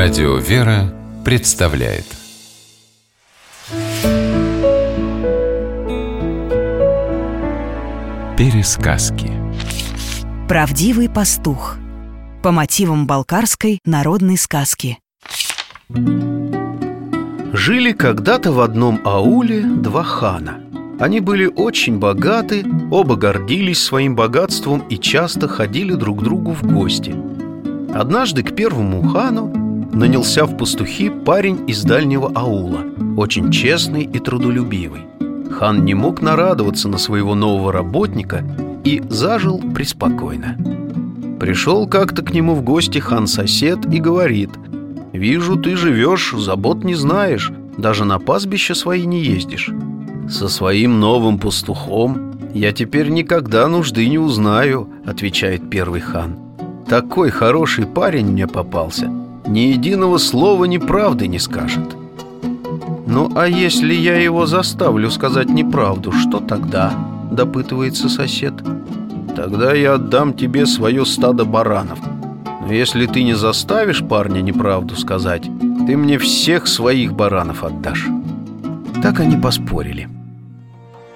Радио «Вера» представляет. Пересказки. Правдивый пастух. По мотивам балкарской народной сказки. Жили когда-то в одном ауле два хана. Они были очень богаты, оба гордились своим богатством и часто ходили друг к другу в гости. Однажды к первому хану нанялся в пастухи парень из дальнего аула Очень честный и трудолюбивый. Хан не мог нарадоваться на своего нового работника и зажил преспокойно. Пришел как-то к нему в гости хан-сосед и говорит «Вижу, ты живешь, забот не знаешь, даже на пастбище свои не ездишь. «Со своим новым пастухом я теперь никогда нужды не узнаю», — отвечает первый хан. «Такой хороший парень мне попался, ни единого слова неправды не скажет». «Ну, а если я его заставлю сказать неправду, что тогда?» – допытывается сосед. «Тогда я отдам тебе свое стадо баранов. Но если ты не заставишь парня неправду сказать, ты мне всех своих баранов отдашь». Так они поспорили.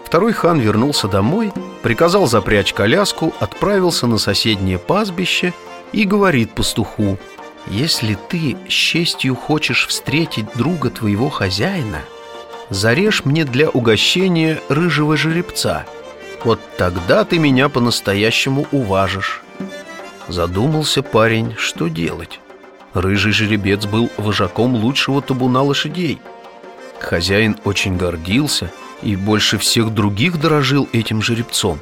Второй хан вернулся домой, приказал запрячь коляску, отправился на соседнее пастбище и говорит пастуху – если ты с честью хочешь встретить друга твоего хозяина, зарежь мне для угощения рыжего жеребца. Вот тогда ты меня по-настоящему уважишь. Задумался парень, что делать. Рыжий жеребец был вожаком лучшего табуна лошадей. Хозяин очень гордился и больше всех других дорожил этим жеребцом.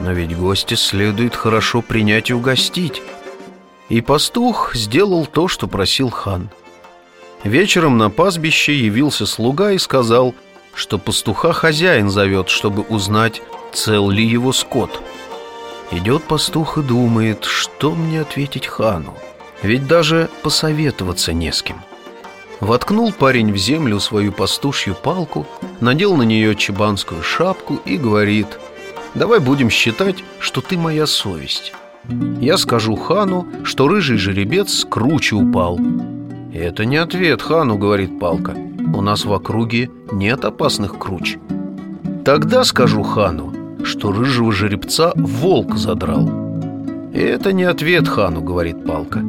Но ведь гостя следует хорошо принять и угостить. И пастух сделал то, что просил хан. Вечером на пастбище явился слуга и сказал, что пастуха хозяин зовет, чтобы узнать, цел ли его скот. Идет пастух и думает, что мне ответить хану, ведь даже посоветоваться не с кем. Воткнул парень в землю свою пастушью палку, надел на нее чебанскую шапку и говорит, «Давай будем считать, что ты моя совесть». Я скажу хану, что рыжий жеребец круче упал. Это не ответ хану, говорит Палка. У нас в округе нет опасных круч Тогда скажу хану, что рыжего жеребца волк задрал Это не ответ хану, говорит Палка.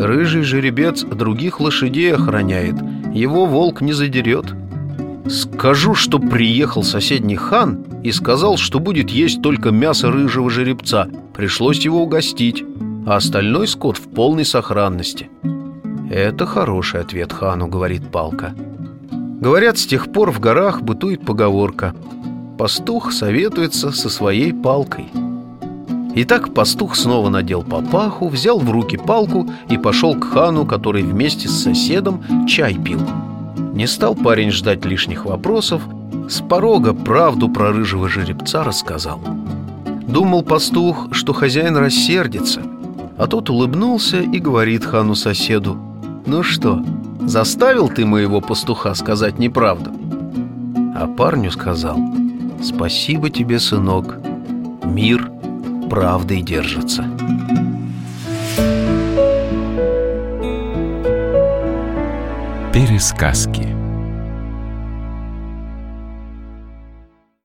Рыжий жеребец других лошадей охраняет. Его волк не задерет Скажу, что приехал соседний хан и сказал, что будет есть только мясо рыжего жеребца. Пришлось его угостить, а остальной скот в полной сохранности. Это хороший ответ хану, говорит Палка. Говорят, с тех пор в горах бытует поговорка «Пастух советуется со своей палкой». Итак, пастух снова надел папаху, взял в руки палку и пошел к хану, который вместе с соседом чай пил. Не стал парень ждать лишних вопросов, с порога правду про рыжего жеребца рассказал. Думал пастух, что хозяин рассердится, а тот улыбнулся и говорит хану соседу «Ну что, заставил ты моего пастуха сказать неправду?» А парню сказал «Спасибо тебе, сынок, мир правдой держится». Пересказки